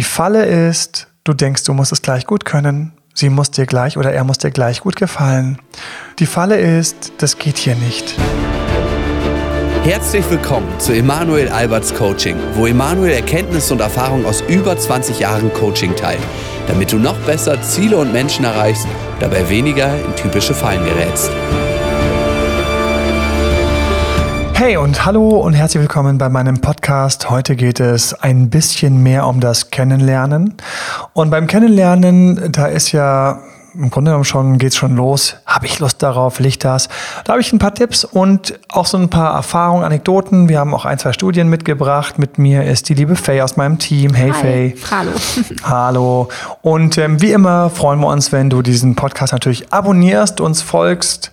Die Falle ist, du denkst, du musst es gleich gut können. Sie muss dir gleich oder er muss dir gleich gut gefallen. Die Falle ist, das geht hier nicht. Herzlich willkommen zu Emanuel Alberts Coaching, wo Emanuel Erkenntnisse und Erfahrung aus über 20 Jahren Coaching teilt, damit du noch besser Ziele und Menschen erreichst, dabei weniger in typische Fallen gerätst. Hey und hallo und herzlich willkommen bei meinem Podcast. Heute geht es ein bisschen mehr um das Kennenlernen. Und beim Kennenlernen, da ist ja im Grunde genommen schon, geht's schon los. Habe ich Lust darauf? Licht das? Da habe ich ein paar Tipps und auch so ein paar Erfahrungen, Anekdoten. Wir haben auch ein, zwei Studien mitgebracht. Mit mir ist die liebe Faye aus meinem Team. Hey Hi. Faye. Hallo. Hallo. Und ähm, wie immer freuen wir uns, wenn du diesen Podcast natürlich abonnierst, uns folgst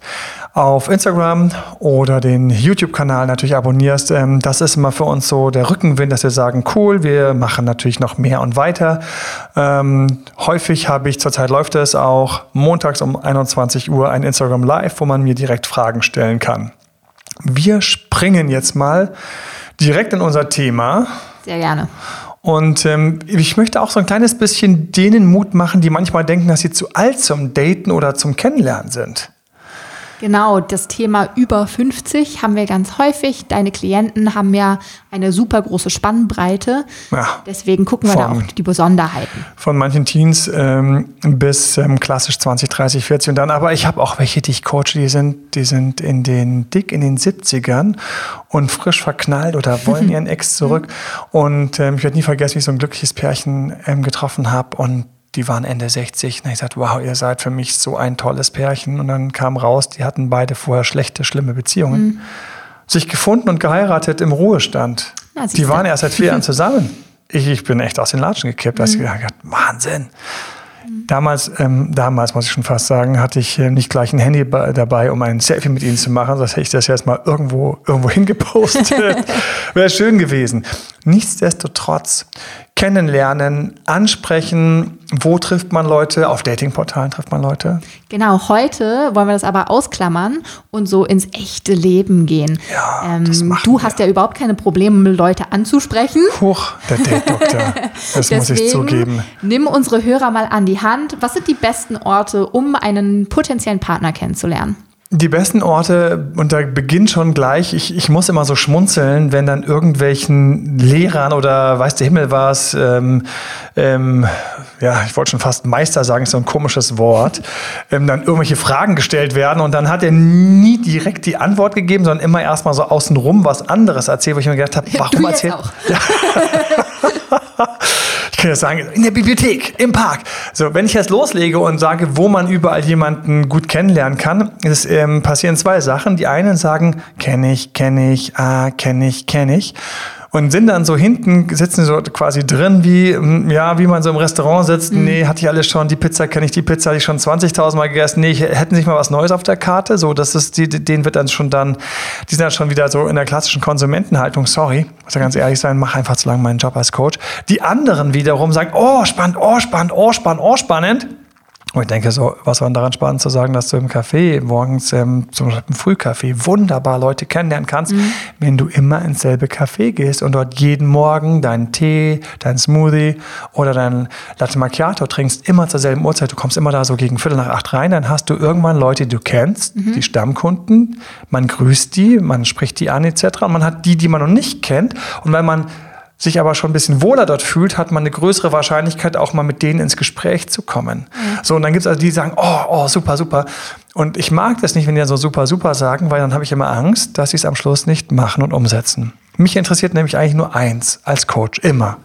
auf Instagram oder den YouTube-Kanal natürlich abonnierst. Ähm, das ist immer für uns so der Rückenwind, dass wir sagen, cool, wir machen natürlich noch mehr und weiter. Ähm, häufig habe ich, zurzeit läuft es auch montags um 21 Uhr ein Instagram Live, wo man mir direkt Fragen stellen kann. Wir springen jetzt mal direkt in unser Thema. Sehr gerne. Und ähm, ich möchte auch so ein kleines bisschen denen Mut machen, die manchmal denken, dass sie zu alt zum Daten oder zum Kennenlernen sind. Genau, das Thema über 50 haben wir ganz häufig. Deine Klienten haben ja eine super große Spannbreite. Ja, Deswegen gucken wir da von- auch die Besonderheiten. Von manchen Teens ähm, bis ähm, klassisch 20, 30, 40 und dann. Aber ich habe auch welche, die ich coache, die sind, die sind in den dick in den 70ern und frisch verknallt oder wollen ihren Ex zurück. Und ähm, ich werde nie vergessen, wie ich so ein glückliches Pärchen ähm, getroffen habe und die waren Ende 60. Und ich sagte, wow, ihr seid für mich so ein tolles Pärchen. Und dann kam raus, die hatten beide vorher schlechte, schlimme Beziehungen. Sich gefunden und geheiratet im Ruhestand. Na, die waren erst seit vier Jahren zusammen. Ich, ich bin echt aus den Latschen gekippt. Da hab ich gedacht, Wahnsinn. Damals, ähm, damals muss ich schon fast sagen, hatte ich äh, nicht gleich ein Handy dabei, um ein Selfie mit ihnen zu machen. Das hätte ich das jetzt mal irgendwo, irgendwo hingepostet. Wäre schön gewesen. Nichtsdestotrotz, kennenlernen, ansprechen, wo trifft man Leute? Auf Datingportalen trifft man Leute. Genau, heute wollen wir das aber ausklammern und so ins echte Leben gehen. Ja, das machen du wir. hast ja überhaupt keine Probleme, Leute anzusprechen. Huch, der Date-Doktor. Das muss ich zugeben. nimm unsere Hörer mal an die Hand. Was sind die besten Orte, um einen potenziellen Partner kennenzulernen? Die besten Orte, und da beginnt schon gleich, ich, ich muss immer so schmunzeln, wenn dann irgendwelchen Lehrern oder weiß der Himmel was, ähm, ähm, ja, ich wollte schon fast Meister sagen, ist so ein komisches Wort, ähm, dann irgendwelche Fragen gestellt werden und dann hat er nie direkt die Antwort gegeben, sondern immer erstmal so außenrum was anderes erzählt, wo ich mir gedacht habe, warum erzählt auch. ich kann jetzt sagen, in der Bibliothek, im Park. So, wenn ich jetzt loslege und sage, wo man überall jemanden gut kennenlernen kann, es ähm, passieren zwei Sachen. Die einen sagen, kenne ich, kenne ich, ah, kenne ich, kenne ich. Und sind dann so hinten, sitzen so quasi drin, wie, mm, ja, wie man so im Restaurant sitzt. Nee, hatte ich alles schon. Die Pizza kenne ich, die Pizza hatte ich schon 20.000 Mal gegessen. Nee, hätten sich mal was Neues auf der Karte. So, das ist, die, denen wird dann schon dann, die sind dann schon wieder so in der klassischen Konsumentenhaltung. Sorry, muss ja ganz ehrlich sein, mach einfach zu lange meinen Job als Coach. Die anderen wiederum sagen, oh, spannend, oh, spannend, oh, spannend, oh, spannend. Und ich denke so, was war denn daran spannend zu sagen, dass du im Café morgens ähm, zum Beispiel im Frühcafé wunderbar Leute kennenlernen kannst, wenn du immer ins selbe Café gehst und dort jeden Morgen deinen Tee, deinen Smoothie oder deinen Latte Macchiato trinkst, immer zur selben Uhrzeit. Du kommst immer da so gegen Viertel nach acht rein, dann hast du irgendwann Leute, die du kennst, die Stammkunden, man grüßt die, man spricht die an etc. Und man hat die, die man noch nicht kennt. Und wenn man sich aber schon ein bisschen wohler dort fühlt, hat man eine größere Wahrscheinlichkeit, auch mal mit denen ins Gespräch zu kommen. So, und dann gibt es also die, die sagen, oh, oh, super, super. Und ich mag das nicht, wenn die dann so super, super sagen, weil dann habe ich immer Angst, dass sie es am Schluss nicht machen und umsetzen. Mich interessiert nämlich eigentlich nur eins als Coach, immer.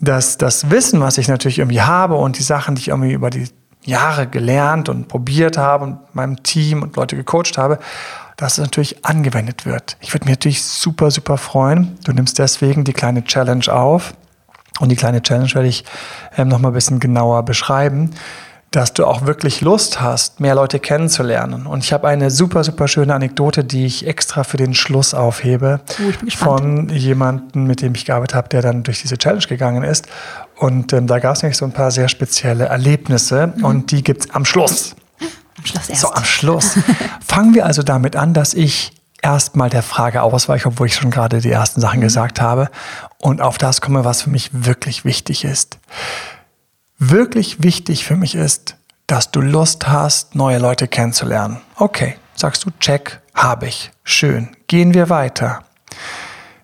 Dass das Wissen, was ich natürlich irgendwie habe und die Sachen, die ich irgendwie über die Jahre gelernt und probiert habe und meinem Team und Leute gecoacht habe, dass es natürlich angewendet wird. Ich würde mich natürlich super, super freuen. Du nimmst deswegen die kleine Challenge auf. Und die kleine Challenge werde ich ähm, noch mal ein bisschen genauer beschreiben, dass du auch wirklich Lust hast, mehr Leute kennenzulernen. Und ich habe eine super, super schöne Anekdote, die ich extra für den Schluss aufhebe, Oh, ich bin gespannt. von jemandem, mit dem ich gearbeitet habe, der dann durch diese Challenge gegangen ist. Und ähm, da gab es nämlich so ein paar sehr spezielle Erlebnisse und die gibt's am Schluss. Am Schluss erst. So, am Schluss. Fangen wir also damit an, dass ich erstmal der Frage ausweiche, obwohl ich schon gerade die ersten Sachen mhm. gesagt habe und auf das komme, was für mich wirklich wichtig ist. Wirklich wichtig für mich ist, dass du Lust hast, neue Leute kennenzulernen. Okay, sagst du, check, habe ich. Schön. Gehen wir weiter.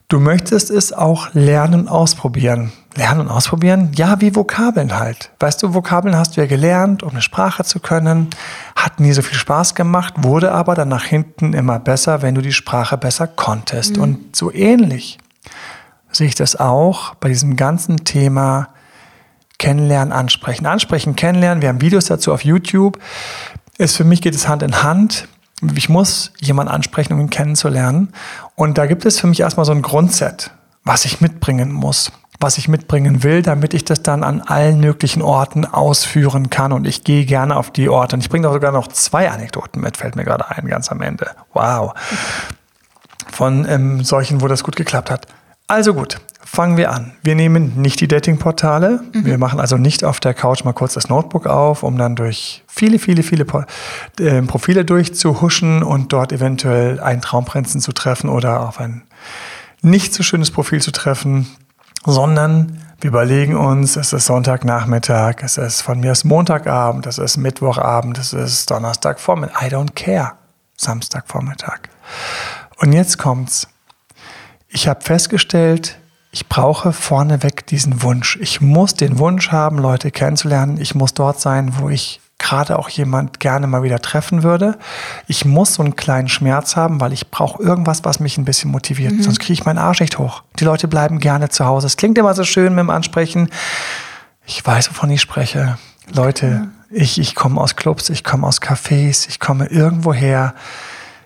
Du möchtest es auch lernen und ausprobieren. Lernen und ausprobieren? Ja, wie Vokabeln halt. Weißt du, Vokabeln hast du ja gelernt, um eine Sprache zu können. Hat nie so viel Spaß gemacht, wurde aber dann nach hinten immer besser, wenn du die Sprache besser konntest. Mhm. Und so ähnlich sehe ich das auch bei diesem ganzen Thema Kennenlernen, Ansprechen. Ansprechen, Kennenlernen. Wir haben Videos dazu auf YouTube. Ist für mich geht es Hand in Hand ich muss jemanden ansprechen, um ihn kennenzulernen. Und da gibt es für mich erstmal so ein Grundset, was ich mitbringen muss, was ich mitbringen will, damit ich das dann an allen möglichen Orten ausführen kann. Und ich gehe gerne auf die Orte. Und ich bringe da sogar noch zwei Anekdoten mit, fällt mir gerade ein, ganz am Ende. Wow. Von ähm, solchen, wo das gut geklappt hat. Also gut, fangen wir an. Wir nehmen nicht die Datingportale. Mhm. Wir machen also nicht auf der Couch mal kurz das Notebook auf, um dann durch viele, viele, viele äh, Profile durchzuhuschen und dort eventuell einen Traumprinzen zu treffen oder auf ein nicht so schönes Profil zu treffen, sondern wir überlegen uns, es ist Sonntagnachmittag, es ist von mir ist Montagabend, es ist Mittwochabend, es ist Donnerstagvormittag, I don't care, Samstagvormittag. Und jetzt kommt's. Ich habe festgestellt, ich brauche vorneweg diesen Wunsch. Ich muss den Wunsch haben, Leute kennenzulernen. Ich muss dort sein, wo ich gerade auch jemand gerne mal wieder treffen würde. Ich muss so einen kleinen Schmerz haben, weil ich brauche irgendwas, was mich ein bisschen motiviert. Mhm. Sonst kriege ich meinen Arsch nicht hoch. Die Leute bleiben gerne zu Hause. Es klingt immer so schön mit dem Ansprechen. Ich weiß, wovon ich spreche. Leute, mhm. ich, ich komme aus Clubs, ich komme aus Cafés, ich komme irgendwo her.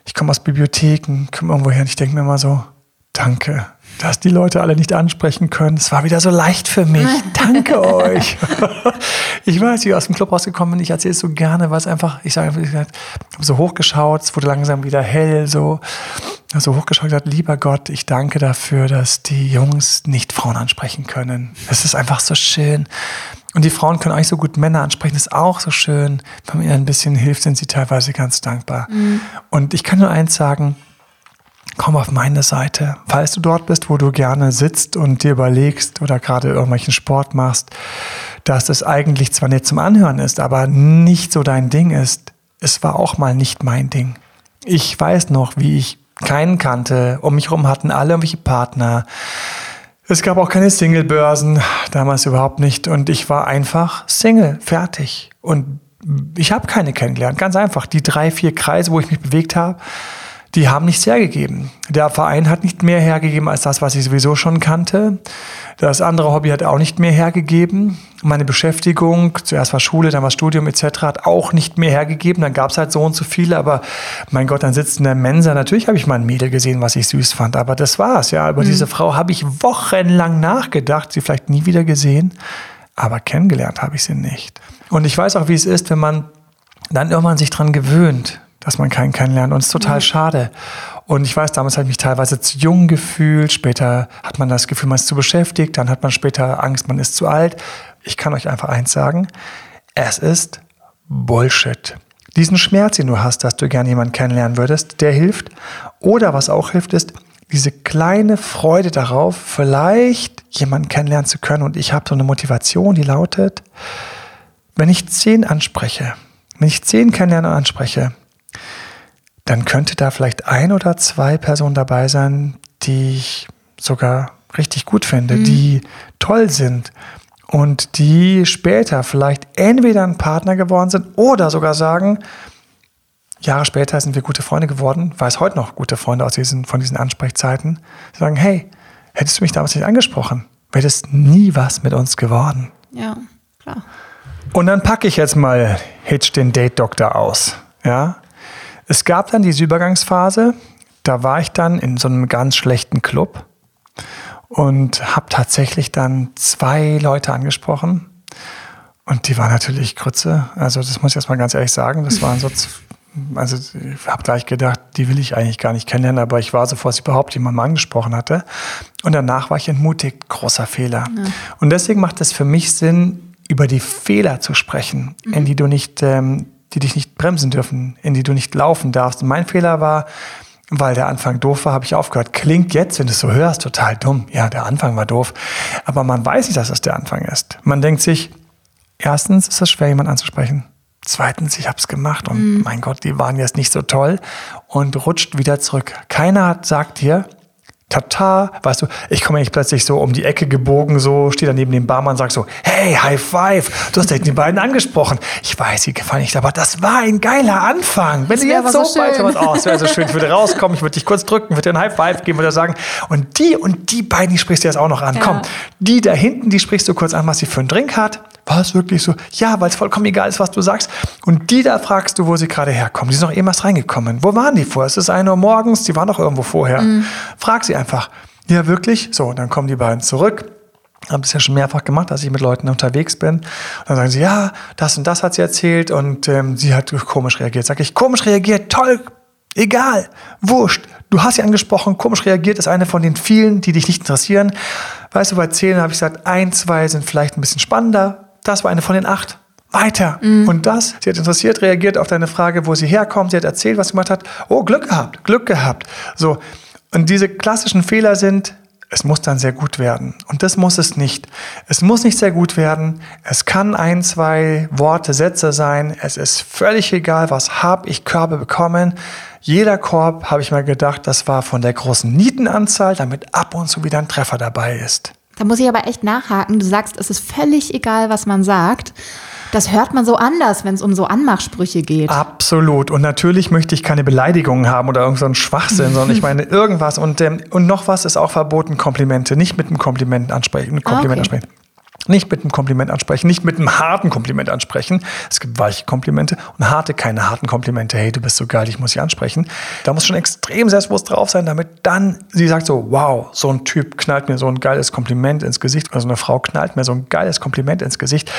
Ich komme aus Bibliotheken, komme irgendwo her und ich denke mir immer so, danke, dass die Leute alle nicht ansprechen können. Es war wieder so leicht für mich. Danke euch. ich weiß, wie ich aus dem Club rausgekommen bin. Ich erzähle es so gerne, weil es einfach, ich sage einfach, ich habe so hochgeschaut, es wurde langsam wieder hell, so, so hochgeschaut und gesagt, lieber Gott, ich danke dafür, dass die Jungs nicht Frauen ansprechen können. Es ist einfach so schön. Und die Frauen können eigentlich so gut Männer ansprechen, das ist auch so schön. Wenn man ihnen ein bisschen hilft, sind sie teilweise ganz dankbar. Mhm. Und ich kann nur eins sagen, komm auf meine Seite. Falls du dort bist, wo du gerne sitzt und dir überlegst oder gerade irgendwelchen Sport machst, dass es eigentlich zwar nett zum Anhören ist, aber nicht so dein Ding ist. Es war auch mal nicht mein Ding. Ich weiß noch, wie ich keinen kannte. Um mich herum hatten alle irgendwelche Partner. Es gab auch keine Single-Börsen, damals überhaupt nicht. Und ich war einfach Single, fertig. Und ich habe keine kennengelernt, ganz einfach. Die drei, vier Kreise, wo ich mich bewegt habe, die haben nichts hergegeben. Der Verein hat nicht mehr hergegeben als das, was ich sowieso schon kannte. Das andere Hobby hat auch nicht mehr hergegeben. Meine Beschäftigung, zuerst war Schule, dann war Studium etc., hat auch nicht mehr hergegeben. Dann gab es halt so und so viele, aber mein Gott, dann sitzt in der Mensa. Natürlich habe ich mal ein Mädel gesehen, was ich süß fand, aber das war's. Ja, über mhm. diese Frau habe ich wochenlang nachgedacht, sie vielleicht nie wieder gesehen, aber kennengelernt habe ich sie nicht. Und ich weiß auch, wie es ist, wenn man dann irgendwann sich dran gewöhnt dass man keinen kennenlernt. Und es ist total mhm. schade. Und ich weiß, damals habe ich mich teilweise zu jung gefühlt. Später hat man das Gefühl, man ist zu beschäftigt. Dann hat man später Angst, man ist zu alt. Ich kann euch einfach eins sagen. Es ist Bullshit. Diesen Schmerz, den du hast, dass du gerne jemanden kennenlernen würdest, der hilft. Oder was auch hilft, ist diese kleine Freude darauf, vielleicht jemanden kennenlernen zu können. Und ich habe so eine Motivation, die lautet, wenn ich zehn anspreche, wenn ich zehn kennenlernen anspreche, dann könnte da vielleicht ein oder zwei Personen dabei sein, die ich sogar richtig gut finde, mhm. die toll sind und die später vielleicht entweder ein Partner geworden sind oder sogar sagen, Jahre später sind wir gute Freunde geworden, weiß heute noch gute Freunde aus diesen, von diesen Ansprechzeiten, sagen, hey, hättest du mich damals nicht angesprochen, wäre das nie was mit uns geworden. Ja, klar. Und dann packe ich jetzt mal Hitch den Date-Doktor aus. Ja, es gab dann diese Übergangsphase, da war ich dann in so einem ganz schlechten Club und habe tatsächlich dann zwei Leute angesprochen. Und die waren natürlich Krütze. Also das muss ich erstmal ganz ehrlich sagen. Das waren so, also ich habe gleich gedacht, die will ich eigentlich gar nicht kennenlernen, aber ich war so, bevor ich überhaupt jemanden angesprochen hatte. Und danach war ich entmutigt. Großer Fehler. Ja. Und deswegen macht es für mich Sinn, über die Fehler zu sprechen, mhm. in die du nicht ähm, die dich nicht bremsen dürfen, in die du nicht laufen darfst. Und mein Fehler war, weil der Anfang doof war, habe ich aufgehört. Klingt jetzt, wenn du es so hörst, total dumm. Ja, der Anfang war doof. Aber man weiß nicht, dass das der Anfang ist. Man denkt sich, erstens ist es schwer, jemanden anzusprechen. Zweitens, ich habe es gemacht und mhm. mein Gott, die waren jetzt nicht so toll und rutscht wieder zurück. Keiner hat, sagt dir, Tata, weißt du, ich komme eigentlich plötzlich so um die Ecke gebogen, so, stehe da neben dem Barmann und sage so, hey, High Five, du hast die beiden angesprochen. Ich weiß, sie gefallen nicht, aber das war ein geiler Anfang. Wenn du jetzt so, so weit oh, es wäre so schön, ich würde rauskommen, ich würde dich kurz drücken, würde dir ein High Five geben, würde sagen, und die und die beiden, die sprichst du jetzt auch noch an. Ja. Komm, die da hinten, die sprichst du kurz an, was sie für einen Drink hat. War es wirklich so? Ja, weil es vollkommen egal ist, was du sagst. Und die da fragst du, wo sie gerade herkommen. Die sind noch eben erst reingekommen. Wo waren die vorher? Es ist 1 Uhr morgens, die waren doch irgendwo vorher. Mhm. Frag sie einfach. Ja, wirklich? So, dann kommen die beiden zurück. Habe es ja schon mehrfach gemacht, dass ich mit Leuten unterwegs bin. Und dann sagen sie, ja, das und das hat sie erzählt und ähm, sie hat komisch reagiert. Sag ich, komisch reagiert, toll, egal, wurscht. Du hast sie angesprochen, komisch reagiert, ist eine von den vielen, die dich nicht interessieren. Weißt du, bei zehn habe ich gesagt, ein, zwei sind vielleicht ein bisschen spannender, das war eine von den acht. Weiter. Mhm. Und das, sie hat interessiert, reagiert auf deine Frage, wo sie herkommt. Sie hat erzählt, was sie gemacht hat. Oh, Glück gehabt, Glück gehabt. So. Und diese klassischen Fehler sind, es muss dann sehr gut werden. Und das muss es nicht. Es muss nicht sehr gut werden. Es kann ein, zwei Worte, Sätze sein. Es ist völlig egal, was habe ich Körbe bekommen. Jeder Korb, habe ich mal gedacht, das war von der großen Nietenanzahl, damit ab und zu wieder ein Treffer dabei ist. Da muss ich aber echt nachhaken. Du sagst, es ist völlig egal, was man sagt. Das hört man so anders, wenn es um so Anmachsprüche geht. Absolut. Und natürlich möchte ich keine Beleidigungen haben oder irgendeinen so Schwachsinn, sondern ich meine irgendwas. Und, ähm, und noch was ist auch verboten, Komplimente. Nicht mit einem Kompliment ansprechen. Kompliment okay. ansprechen. Nicht mit einem Kompliment ansprechen, nicht mit einem harten Kompliment ansprechen. Es gibt weiche Komplimente und harte, keine harten Komplimente. Hey, du bist so geil, ich muss dich ansprechen. Da muss schon extrem selbstbewusst drauf sein, damit dann sie sagt so, wow, so ein Typ knallt mir so ein geiles Kompliment ins Gesicht oder so eine Frau knallt mir so ein geiles Kompliment ins Gesicht.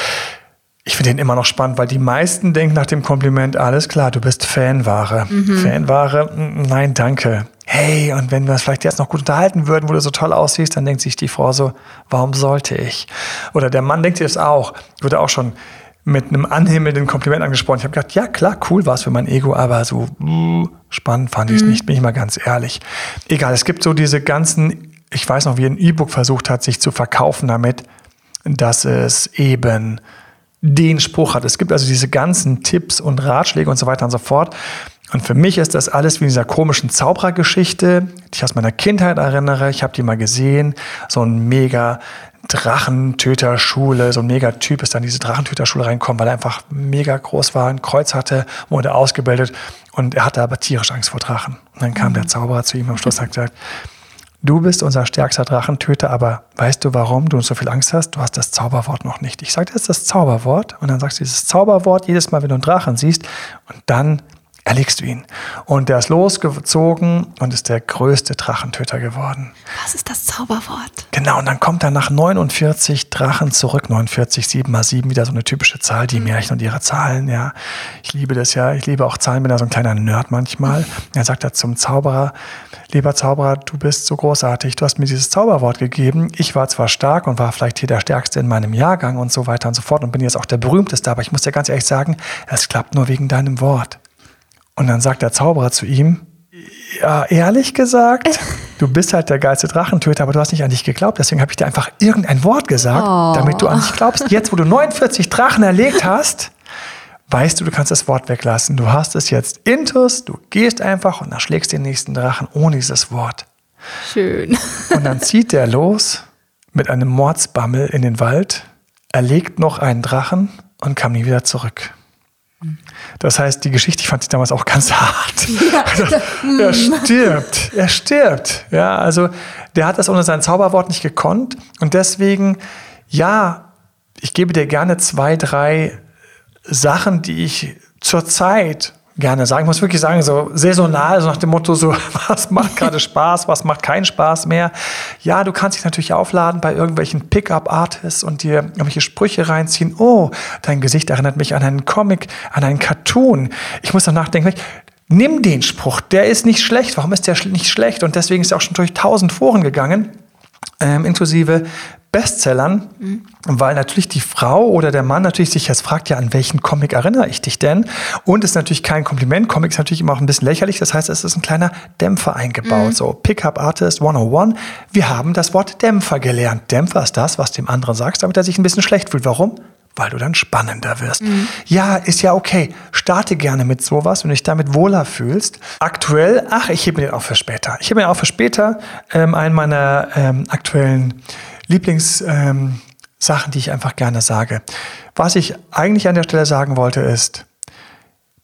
Ich finde den immer noch spannend, weil die meisten denken nach dem Kompliment, alles klar, du bist Fanware. Mhm. Fanware, nein, danke hey, und wenn wir uns vielleicht jetzt noch gut unterhalten würden, wo du so toll aussiehst, dann denkt sich die Frau so, warum sollte ich? Oder der Mann denkt sich das auch, wurde auch schon mit einem anhimmelnden Kompliment angesprochen. Ich habe gedacht, ja klar, cool war es für mein Ego, aber so uh, spannend fand ich es mhm. nicht, bin ich mal ganz ehrlich. Egal, es gibt so diese ganzen, ich weiß noch, wie ein E-Book versucht hat, sich zu verkaufen damit, dass es eben den Spruch hat. Es gibt also diese ganzen Tipps und Ratschläge und so weiter und so fort. Und für mich ist das alles wie in dieser komischen Zauberergeschichte, die ich aus meiner Kindheit erinnere. Ich habe die mal gesehen, so ein mega Drachentöterschule, so ein mega Typ ist dann in diese Drachentöterschule reinkommen, weil er einfach mega groß war, ein Kreuz hatte, wurde ausgebildet und er hatte aber tierisch Angst vor Drachen. Und dann kam der Zauberer zu ihm am Schluss und hat gesagt, du bist unser stärkster Drachentöter, aber weißt du, warum du so viel Angst hast? Du hast das Zauberwort noch nicht. Ich sage jetzt das Zauberwort und dann sagst du dieses Zauberwort jedes Mal, wenn du einen Drachen siehst und dann erlegst du ihn. Und der ist losgezogen und ist der größte Drachentöter geworden. Was ist das Zauberwort? Genau, und dann kommt er nach 49 Drachen zurück. 49, 7 mal 7, wieder so eine typische Zahl, die mhm. Märchen und ihre Zahlen, ja. Ich liebe das ja, ich liebe auch Zahlen, bin da so ein kleiner Nerd manchmal. Er sagt da zum Zauberer, lieber Zauberer, du bist so großartig, du hast mir dieses Zauberwort gegeben. Ich war zwar stark und war vielleicht hier der Stärkste in meinem Jahrgang und so weiter und so fort und bin jetzt auch der berühmteste, aber ich muss dir ganz ehrlich sagen, es klappt nur wegen deinem Wort. Und dann sagt der Zauberer zu ihm, ja, ehrlich gesagt, du bist halt der geilste Drachentöter, aber du hast nicht an dich geglaubt. Deswegen habe ich dir einfach irgendein Wort gesagt, oh. damit du an dich glaubst. Jetzt, wo du 49 Drachen erlegt hast, weißt du, du kannst das Wort weglassen. Du hast es jetzt intus, du gehst einfach und erschlägst den nächsten Drachen ohne dieses Wort. Schön. Und dann zieht der los mit einem Mordsbammel in den Wald, erlegt noch einen Drachen und kam nie wieder zurück. Das heißt, die Geschichte, ich fand sie damals auch ganz hart. Ja. Also, er stirbt, er stirbt. Ja, also der hat das ohne sein Zauberwort nicht gekonnt und deswegen, ja, ich gebe dir gerne zwei, drei Sachen, die ich zurzeit gerne sagen. Ich muss wirklich sagen, so saisonal, so nach dem Motto, so, was macht gerade Spaß, was macht keinen Spaß mehr. Ja, du kannst dich natürlich aufladen bei irgendwelchen Pickup-Artists und dir irgendwelche Sprüche reinziehen. Oh, dein Gesicht erinnert mich an einen Comic, an einen Cartoon. Ich muss danach denken, nimm den Spruch, der ist nicht schlecht. Warum ist der nicht schlecht? Und deswegen ist er auch schon durch tausend Foren gegangen, ähm, inklusive Bestsellern, weil natürlich die Frau oder der Mann natürlich sich jetzt fragt, ja, an welchen Comic erinnere ich dich denn? Und ist natürlich kein Kompliment. Comic ist natürlich immer auch ein bisschen lächerlich. Das heißt, es ist ein kleiner Dämpfer eingebaut. So, Pickup Artist 101. Wir haben das Wort Dämpfer gelernt. Dämpfer ist das, was dem anderen sagst, damit er sich ein bisschen schlecht fühlt. Warum? weil du dann spannender wirst. Mhm. Ja, ist ja okay. Starte gerne mit sowas, wenn du dich damit wohler fühlst. Aktuell, ach, ich hebe mir den auch für später. Ich hebe mir auch für später ähm, einen meiner ähm, aktuellen Lieblingssachen, ähm, die ich einfach gerne sage. Was ich eigentlich an der Stelle sagen wollte ist,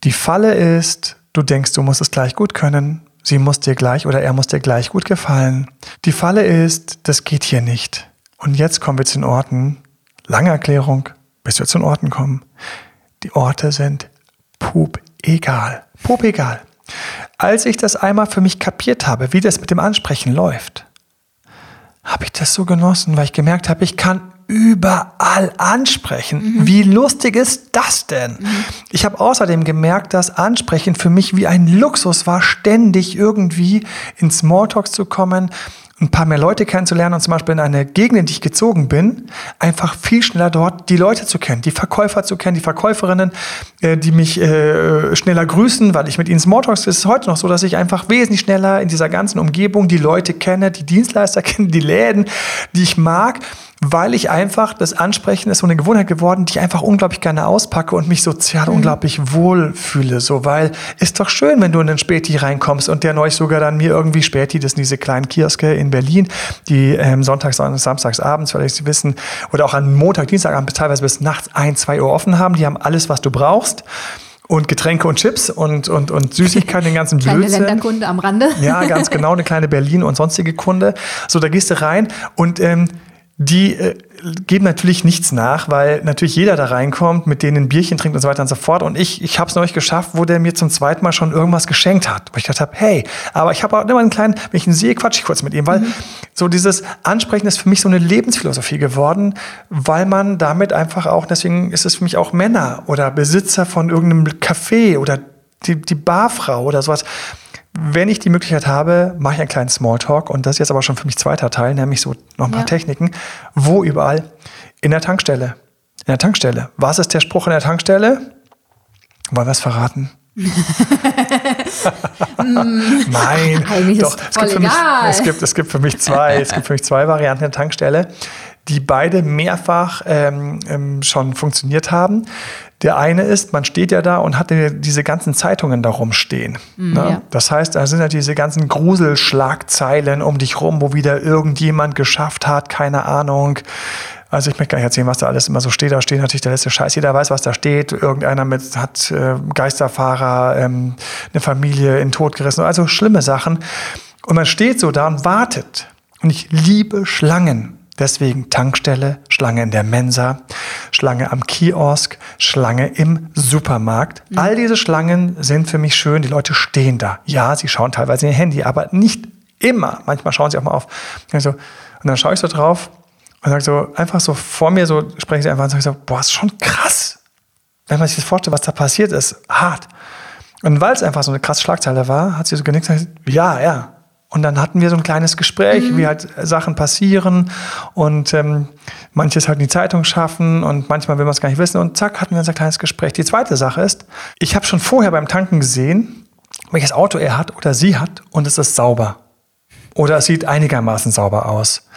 die Falle ist, du denkst, du musst es gleich gut können, sie muss dir gleich oder er muss dir gleich gut gefallen. Die Falle ist, das geht hier nicht. Und jetzt kommen wir zu den Orten. Lange Erklärung, bis wir zu den Orten kommen. Die Orte sind pup egal. Pup egal. Als ich das einmal für mich kapiert habe, wie das mit dem Ansprechen läuft, habe ich das so genossen, weil ich gemerkt habe, ich kann überall ansprechen. Mhm. Wie lustig ist das denn? Mhm. Ich habe außerdem gemerkt, dass Ansprechen für mich wie ein Luxus war, ständig irgendwie in Smalltalks zu kommen, ein paar mehr Leute kennenzulernen und zum Beispiel in eine Gegend, in die ich gezogen bin, einfach viel schneller dort die Leute zu kennen, die Verkäufer zu kennen, die Verkäuferinnen, äh, die mich äh, schneller grüßen, weil ich mit ihnen Smalltalks, ist es heute noch so, dass ich einfach wesentlich schneller in dieser ganzen Umgebung die Leute kenne, die Dienstleister kenne, die Läden, die ich mag weil ich einfach, das Ansprechen ist so eine Gewohnheit geworden, die ich einfach unglaublich gerne auspacke und mich sozial mhm. unglaublich wohl fühle. So, weil ist doch schön, wenn du in den Späti reinkommst und der neulich sogar dann mir irgendwie Späti, das sind diese kleinen Kioske in Berlin, die ähm, sonntags und samstags abends, weil ich sie wissen, oder auch an Montag, Dienstagabend teilweise bis nachts ein, zwei Uhr offen haben. Die haben alles, was du brauchst und Getränke und Chips und, und, und Süßigkeiten, den ganzen Blödsinn. Kleine Länderkunde am Rande. Ja, ganz genau, eine kleine Berlin und sonstige Kunde. So, da gehst du rein und ähm, die äh, geben natürlich nichts nach, weil natürlich jeder da reinkommt, mit denen ein Bierchen trinkt und so weiter und so fort. Und ich, ich habe es neulich geschafft, wo der mir zum zweiten Mal schon irgendwas geschenkt hat. Wo ich gedacht habe, hey, aber ich habe auch immer einen kleinen, wenn ich ihn sehe, quatsch ich kurz mit ihm, weil mhm. so dieses Ansprechen ist für mich so eine Lebensphilosophie geworden, weil man damit einfach auch, deswegen ist es für mich auch Männer oder Besitzer von irgendeinem Café oder die, die Barfrau oder sowas wenn ich die Möglichkeit habe, mache ich einen kleinen Smalltalk und das ist jetzt aber schon für mich zweiter Teil, nämlich so noch ein paar ja. Techniken. Wo überall? In der Tankstelle. In der Tankstelle. Was ist der Spruch in der Tankstelle? Wollen wir es verraten? Nein, Eigentlich doch. Es gibt, mich, es, gibt, es gibt für mich zwei, es gibt für mich zwei Varianten der Tankstelle, die beide mehrfach ähm, ähm, schon funktioniert haben. Der eine ist, man steht ja da und hat diese ganzen Zeitungen da rumstehen. Mm, ne? ja. Das heißt, da sind ja diese ganzen Gruselschlagzeilen um dich rum, wo wieder irgendjemand geschafft hat, keine Ahnung. Also ich möchte gar nicht erzählen, was da alles immer so steht. Da steht natürlich der letzte Scheiß. Jeder weiß, was da steht. Irgendeiner mit, hat äh, Geisterfahrer, ähm, eine Familie in Tod gerissen. Also schlimme Sachen. Und man steht so da und wartet. Und ich liebe Schlangen. Deswegen Tankstelle, Schlange in der Mensa, Schlange am Kiosk, Schlange im Supermarkt. Mhm. All diese Schlangen sind für mich schön. Die Leute stehen da. Ja, sie schauen teilweise in ihr Handy, aber nicht immer. Manchmal schauen sie auch mal auf. Und, so, und dann schaue ich so drauf und sage so, einfach so vor mir so, sprechen sie einfach und sagen so, boah, ist schon krass. Wenn man sich das vorstellt, was da passiert ist, hart. Und weil es einfach so eine krasse Schlagzeile war, hat sie so genickt und gesagt, ja, ja, und dann hatten wir so ein kleines Gespräch, mhm. wie halt Sachen passieren und ähm, manches halt in die Zeitung schaffen und manchmal will man es gar nicht wissen. Und zack, hatten wir unser kleines Gespräch. Die zweite Sache ist, ich habe schon vorher beim Tanken gesehen, welches Auto er hat oder sie hat und es ist sauber. Oder es sieht einigermaßen sauber aus.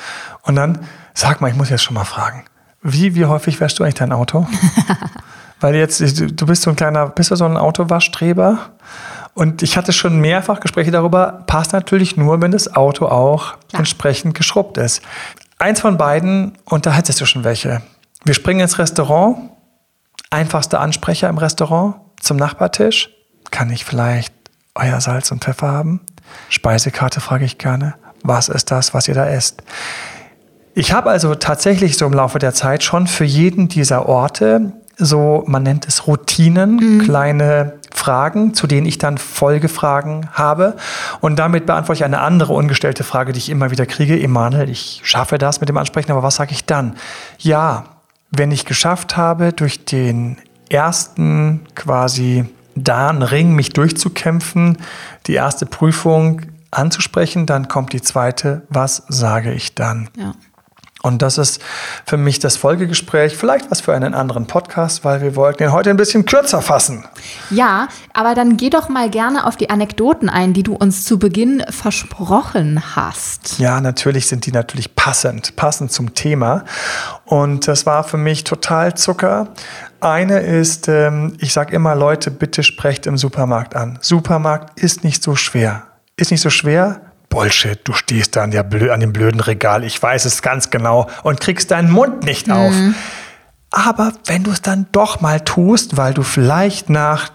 Und dann, sag mal, ich muss jetzt schon mal fragen, wie, wie häufig wäschst du eigentlich dein Auto? Weil jetzt, du bist so ein kleiner, bist du so ein Autowaschstreber? Und ich hatte schon mehrfach Gespräche darüber, passt natürlich nur, wenn das Auto auch Klar. entsprechend geschrubbt ist. Eins von beiden, und da hättest du schon welche. Wir springen ins Restaurant, einfachster Ansprecher im Restaurant zum Nachbartisch. Kann ich vielleicht euer Salz und Pfeffer haben? Speisekarte frage ich gerne. Was ist das, was ihr da esst? Ich habe also tatsächlich so im Laufe der Zeit schon für jeden dieser Orte so, man nennt es Routinen, mhm. kleine Fragen, zu denen ich dann Folgefragen habe. Und damit beantworte ich eine andere ungestellte Frage, die ich immer wieder kriege. Emanuel, ich schaffe das mit dem Ansprechen, aber was sage ich dann? Ja, wenn ich geschafft habe, durch den ersten quasi Dan Ring mich durchzukämpfen, die erste Prüfung anzusprechen, dann kommt die zweite, was sage ich dann? Ja. Und das ist für mich das Folgegespräch, vielleicht was für einen anderen Podcast, weil wir wollten ihn heute ein bisschen kürzer fassen. Ja, aber dann geh doch mal gerne auf die Anekdoten ein, die du uns zu Beginn versprochen hast. Ja, natürlich sind die natürlich passend, passend zum Thema. Und das war für mich total Zucker. Eine ist, ähm, ich sage immer, Leute, bitte sprecht im Supermarkt an. Supermarkt ist nicht so schwer. Ist nicht so schwer, Bullshit, du stehst da an, der, an dem blöden Regal, ich weiß es ganz genau und kriegst deinen Mund nicht mhm. auf. Aber wenn du es dann doch mal tust, weil du vielleicht nach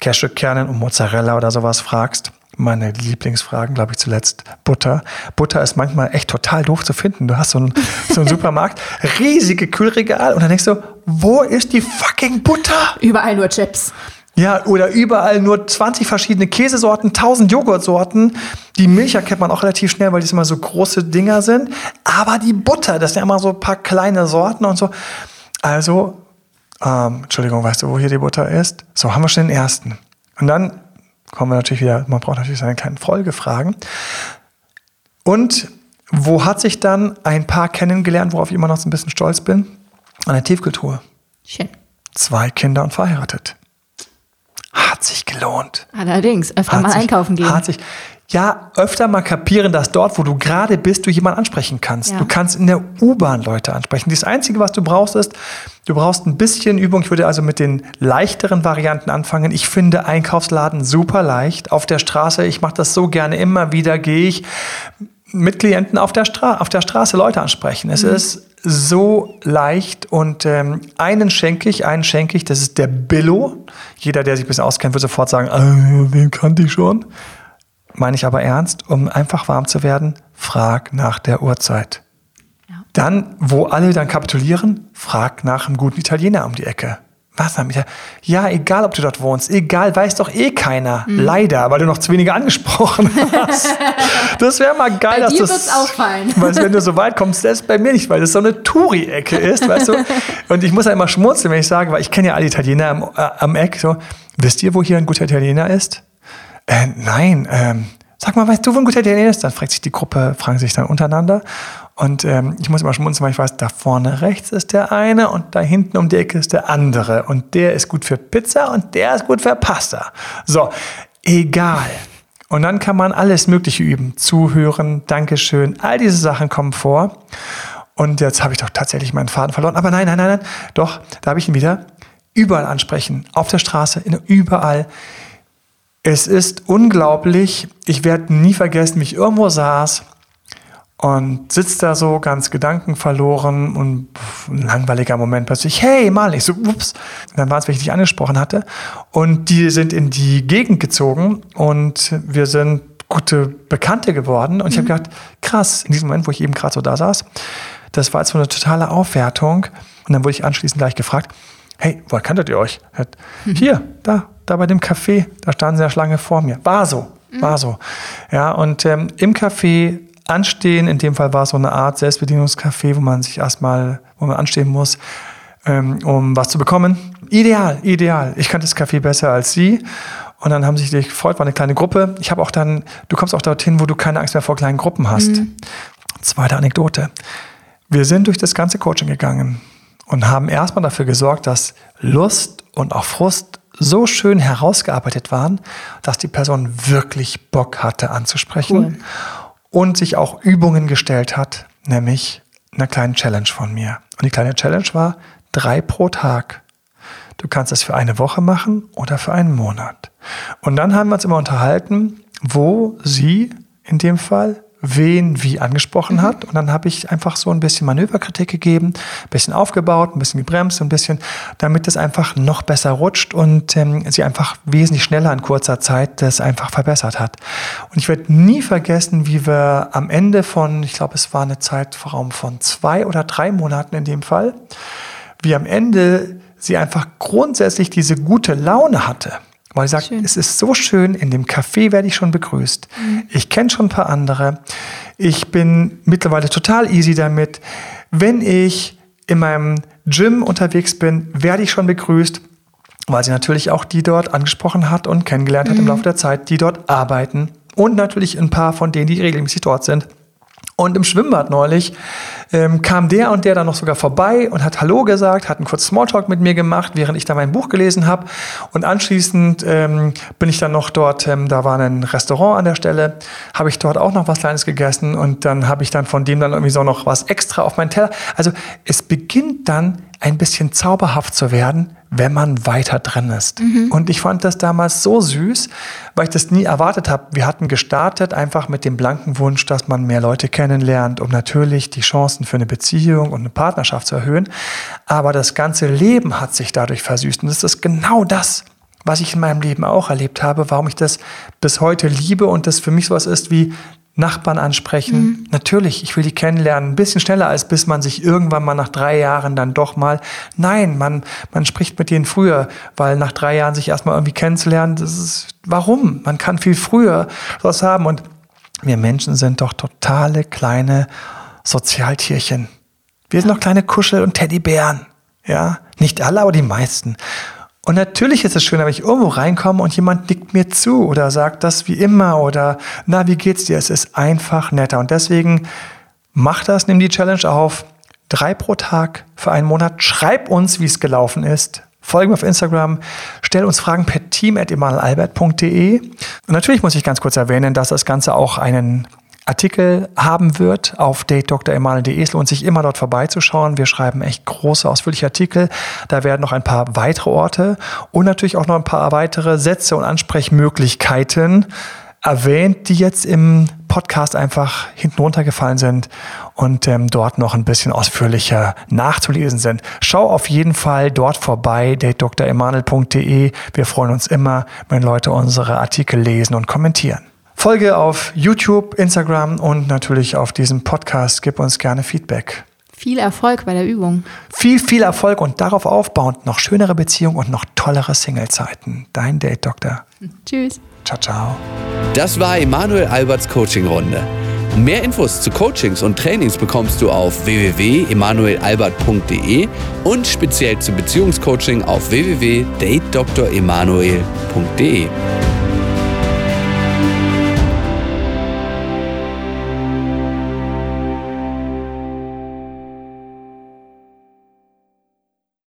Cashewkernen und Mozzarella oder sowas fragst, meine Lieblingsfragen, glaube ich, zuletzt Butter. Butter ist manchmal echt total doof zu finden. Du hast so einen, so einen Supermarkt, riesige Kühlregal und dann denkst du, wo ist die fucking Butter? Überall nur Chips. Ja, oder überall nur 20 verschiedene Käsesorten, 1000 Joghurtsorten. Die Milch erkennt man auch relativ schnell, weil die immer so große Dinger sind. Aber die Butter, das sind ja immer so ein paar kleine Sorten und so. Also, ähm, Entschuldigung, weißt du, wo hier die Butter ist? So, haben wir schon den ersten. Und dann kommen wir natürlich wieder, man braucht natürlich seine kleinen Folgefragen. Und wo hat sich dann ein Paar kennengelernt, worauf ich immer noch so ein bisschen stolz bin? An der Tiefkultur. Schön. Zwei Kinder und verheiratet. Hat sich gelohnt. Allerdings, öfter hat mal sich, einkaufen gehen. Hat sich, ja, öfter mal kapieren, dass dort, wo du gerade bist, du jemanden ansprechen kannst. Ja. Du kannst in der U-Bahn Leute ansprechen. Das Einzige, was du brauchst, ist, du brauchst ein bisschen Übung. Ich würde also mit den leichteren Varianten anfangen. Ich finde Einkaufsladen super leicht. Auf der Straße, ich mache das so gerne immer wieder, gehe ich mit Klienten auf der, Stra auf der Straße Leute ansprechen. Es mhm. ist so leicht und ähm, einen schenke ich, einen schenke ich, das ist der Billo. Jeder, der sich ein bisschen auskennt, wird sofort sagen, äh, den kannte ich schon. Meine ich aber ernst, um einfach warm zu werden, frag nach der Uhrzeit. Ja. Dann, wo alle dann kapitulieren, frag nach einem guten Italiener um die Ecke. Was damit? Ja, egal, ob du dort wohnst, egal, weiß doch eh keiner. Mhm. Leider, weil du noch zu wenige angesprochen hast. das wäre mal geil, bei dass dir das. auffallen. Weil wenn du so weit kommst, das ist bei mir nicht, weil das so eine Touri-Ecke ist, weißt du? Und ich muss ja immer schmunzeln, wenn ich sage, weil ich kenne ja alle Italiener am, äh, am Eck. So, wisst ihr, wo hier ein guter Italiener ist? Äh, nein, ähm, sag mal, weißt du, wo ein guter Italiener ist? Dann fragt sich die Gruppe, fragen sich dann untereinander. Und ähm, ich muss immer schmunzeln, weil ich weiß, da vorne rechts ist der eine und da hinten um die Ecke ist der andere. Und der ist gut für Pizza und der ist gut für Pasta. So, egal. Und dann kann man alles Mögliche üben. Zuhören, Dankeschön, all diese Sachen kommen vor. Und jetzt habe ich doch tatsächlich meinen Faden verloren. Aber nein, nein, nein, nein. Doch, da habe ich ihn wieder. Überall ansprechen. Auf der Straße, überall. Es ist unglaublich. Ich werde nie vergessen, wie ich irgendwo saß und sitzt da so ganz gedankenverloren und ein langweiliger Moment plötzlich, hey, mal ich so, ups. dann war es, wenn ich dich angesprochen hatte. Und die sind in die Gegend gezogen und wir sind gute Bekannte geworden. Und ich habe mhm. gedacht, krass, in diesem Moment, wo ich eben gerade so da saß, das war jetzt so eine totale Aufwertung. Und dann wurde ich anschließend gleich gefragt, hey, woher kanntet ihr euch? Mhm. Hier, da, da bei dem Café, da standen sie ja Schlange vor mir. War so, war mhm. so. Ja, und ähm, im Café anstehen. In dem Fall war es so eine Art Selbstbedienungscafé, wo man sich erstmal, wo man anstehen muss, ähm, um was zu bekommen. Ideal, ideal. Ich kannte das Café besser als sie. Und dann haben sich gefreut, war eine kleine Gruppe. Ich habe auch dann, du kommst auch dorthin, wo du keine Angst mehr vor kleinen Gruppen hast. Mhm. Zweite Anekdote. Wir sind durch das ganze Coaching gegangen und haben erstmal dafür gesorgt, dass Lust und auch Frust so schön herausgearbeitet waren, dass die Person wirklich Bock hatte anzusprechen. Cool und sich auch Übungen gestellt hat, nämlich eine kleine Challenge von mir. Und die kleine Challenge war drei pro Tag. Du kannst das für eine Woche machen oder für einen Monat. Und dann haben wir uns immer unterhalten, wo sie in dem Fall wen wie angesprochen mhm. hat. Und dann habe ich einfach so ein bisschen Manöverkritik gegeben, ein bisschen aufgebaut, ein bisschen gebremst, ein bisschen, damit es einfach noch besser rutscht und ähm, sie einfach wesentlich schneller in kurzer Zeit das einfach verbessert hat. Und ich werde nie vergessen, wie wir am Ende von, ich glaube, es war eine Zeitraum von zwei oder drei Monaten in dem Fall, wie am Ende sie einfach grundsätzlich diese gute Laune hatte. Weil sie sagt, schön. es ist so schön, in dem Café werde ich schon begrüßt. Mhm. Ich kenne schon ein paar andere. Ich bin mittlerweile total easy damit. Wenn ich in meinem Gym unterwegs bin, werde ich schon begrüßt, weil sie natürlich auch die dort angesprochen hat und kennengelernt hat mhm. im Laufe der Zeit, die dort arbeiten. Und natürlich ein paar von denen, die regelmäßig dort sind. Und im Schwimmbad neulich ähm, kam der und der dann noch sogar vorbei und hat Hallo gesagt, hat einen kurzen Smalltalk mit mir gemacht, während ich da mein Buch gelesen habe. Und anschließend ähm, bin ich dann noch dort, ähm, da war ein Restaurant an der Stelle, habe ich dort auch noch was Kleines gegessen und dann habe ich dann von dem dann irgendwie so noch was extra auf meinen Teller. Also es beginnt dann ein bisschen zauberhaft zu werden, wenn man weiter drin ist. Mhm. Und ich fand das damals so süß, weil ich das nie erwartet habe. Wir hatten gestartet einfach mit dem blanken Wunsch, dass man mehr Leute kennenlernt, um natürlich die Chancen für eine Beziehung und eine Partnerschaft zu erhöhen. Aber das ganze Leben hat sich dadurch versüßt. Und das ist genau das, was ich in meinem Leben auch erlebt habe, warum ich das bis heute liebe und das für mich sowas ist wie Nachbarn ansprechen. Mhm. Natürlich, ich will die kennenlernen, ein bisschen schneller, als bis man sich irgendwann mal nach drei Jahren dann doch mal. Nein, man, man spricht mit denen früher, weil nach drei Jahren sich erstmal irgendwie kennenzulernen, das ist, warum? Man kann viel früher was haben und wir Menschen sind doch totale kleine Sozialtierchen. Wir sind doch kleine Kuschel- und Teddybären. Ja, nicht alle, aber die meisten. Und natürlich ist es schön, wenn ich irgendwo reinkomme und jemand nickt mir zu oder sagt das wie immer oder na, wie geht's dir? Es ist einfach netter. Und deswegen mach das, nimm die Challenge auf. Drei pro Tag für einen Monat. Schreib uns, wie es gelaufen ist. Folge mir auf Instagram, stell uns Fragen per team.emanuelalbert.de. Und natürlich muss ich ganz kurz erwähnen, dass das Ganze auch einen Artikel haben wird auf datedremanuel.de. Es lohnt sich immer dort vorbeizuschauen. Wir schreiben echt große, ausführliche Artikel. Da werden noch ein paar weitere Orte und natürlich auch noch ein paar weitere Sätze und Ansprechmöglichkeiten erwähnt, die jetzt im Podcast einfach hinten runtergefallen sind und ähm, dort noch ein bisschen ausführlicher nachzulesen sind. Schau auf jeden Fall dort vorbei, datedremanuel.de. Wir freuen uns immer, wenn Leute unsere Artikel lesen und kommentieren. Folge auf YouTube, Instagram und natürlich auf diesem Podcast. Gib uns gerne Feedback. Viel Erfolg bei der Übung. Viel, viel Erfolg und darauf aufbauend noch schönere Beziehungen und noch tollere Singlezeiten. Dein Date Doktor. Tschüss. Ciao, ciao. Das war Emanuel Alberts Coaching-Runde. Mehr Infos zu Coachings und Trainings bekommst du auf www.emanuelalbert.de und speziell zu Beziehungscoaching auf www.datedremanuel.de.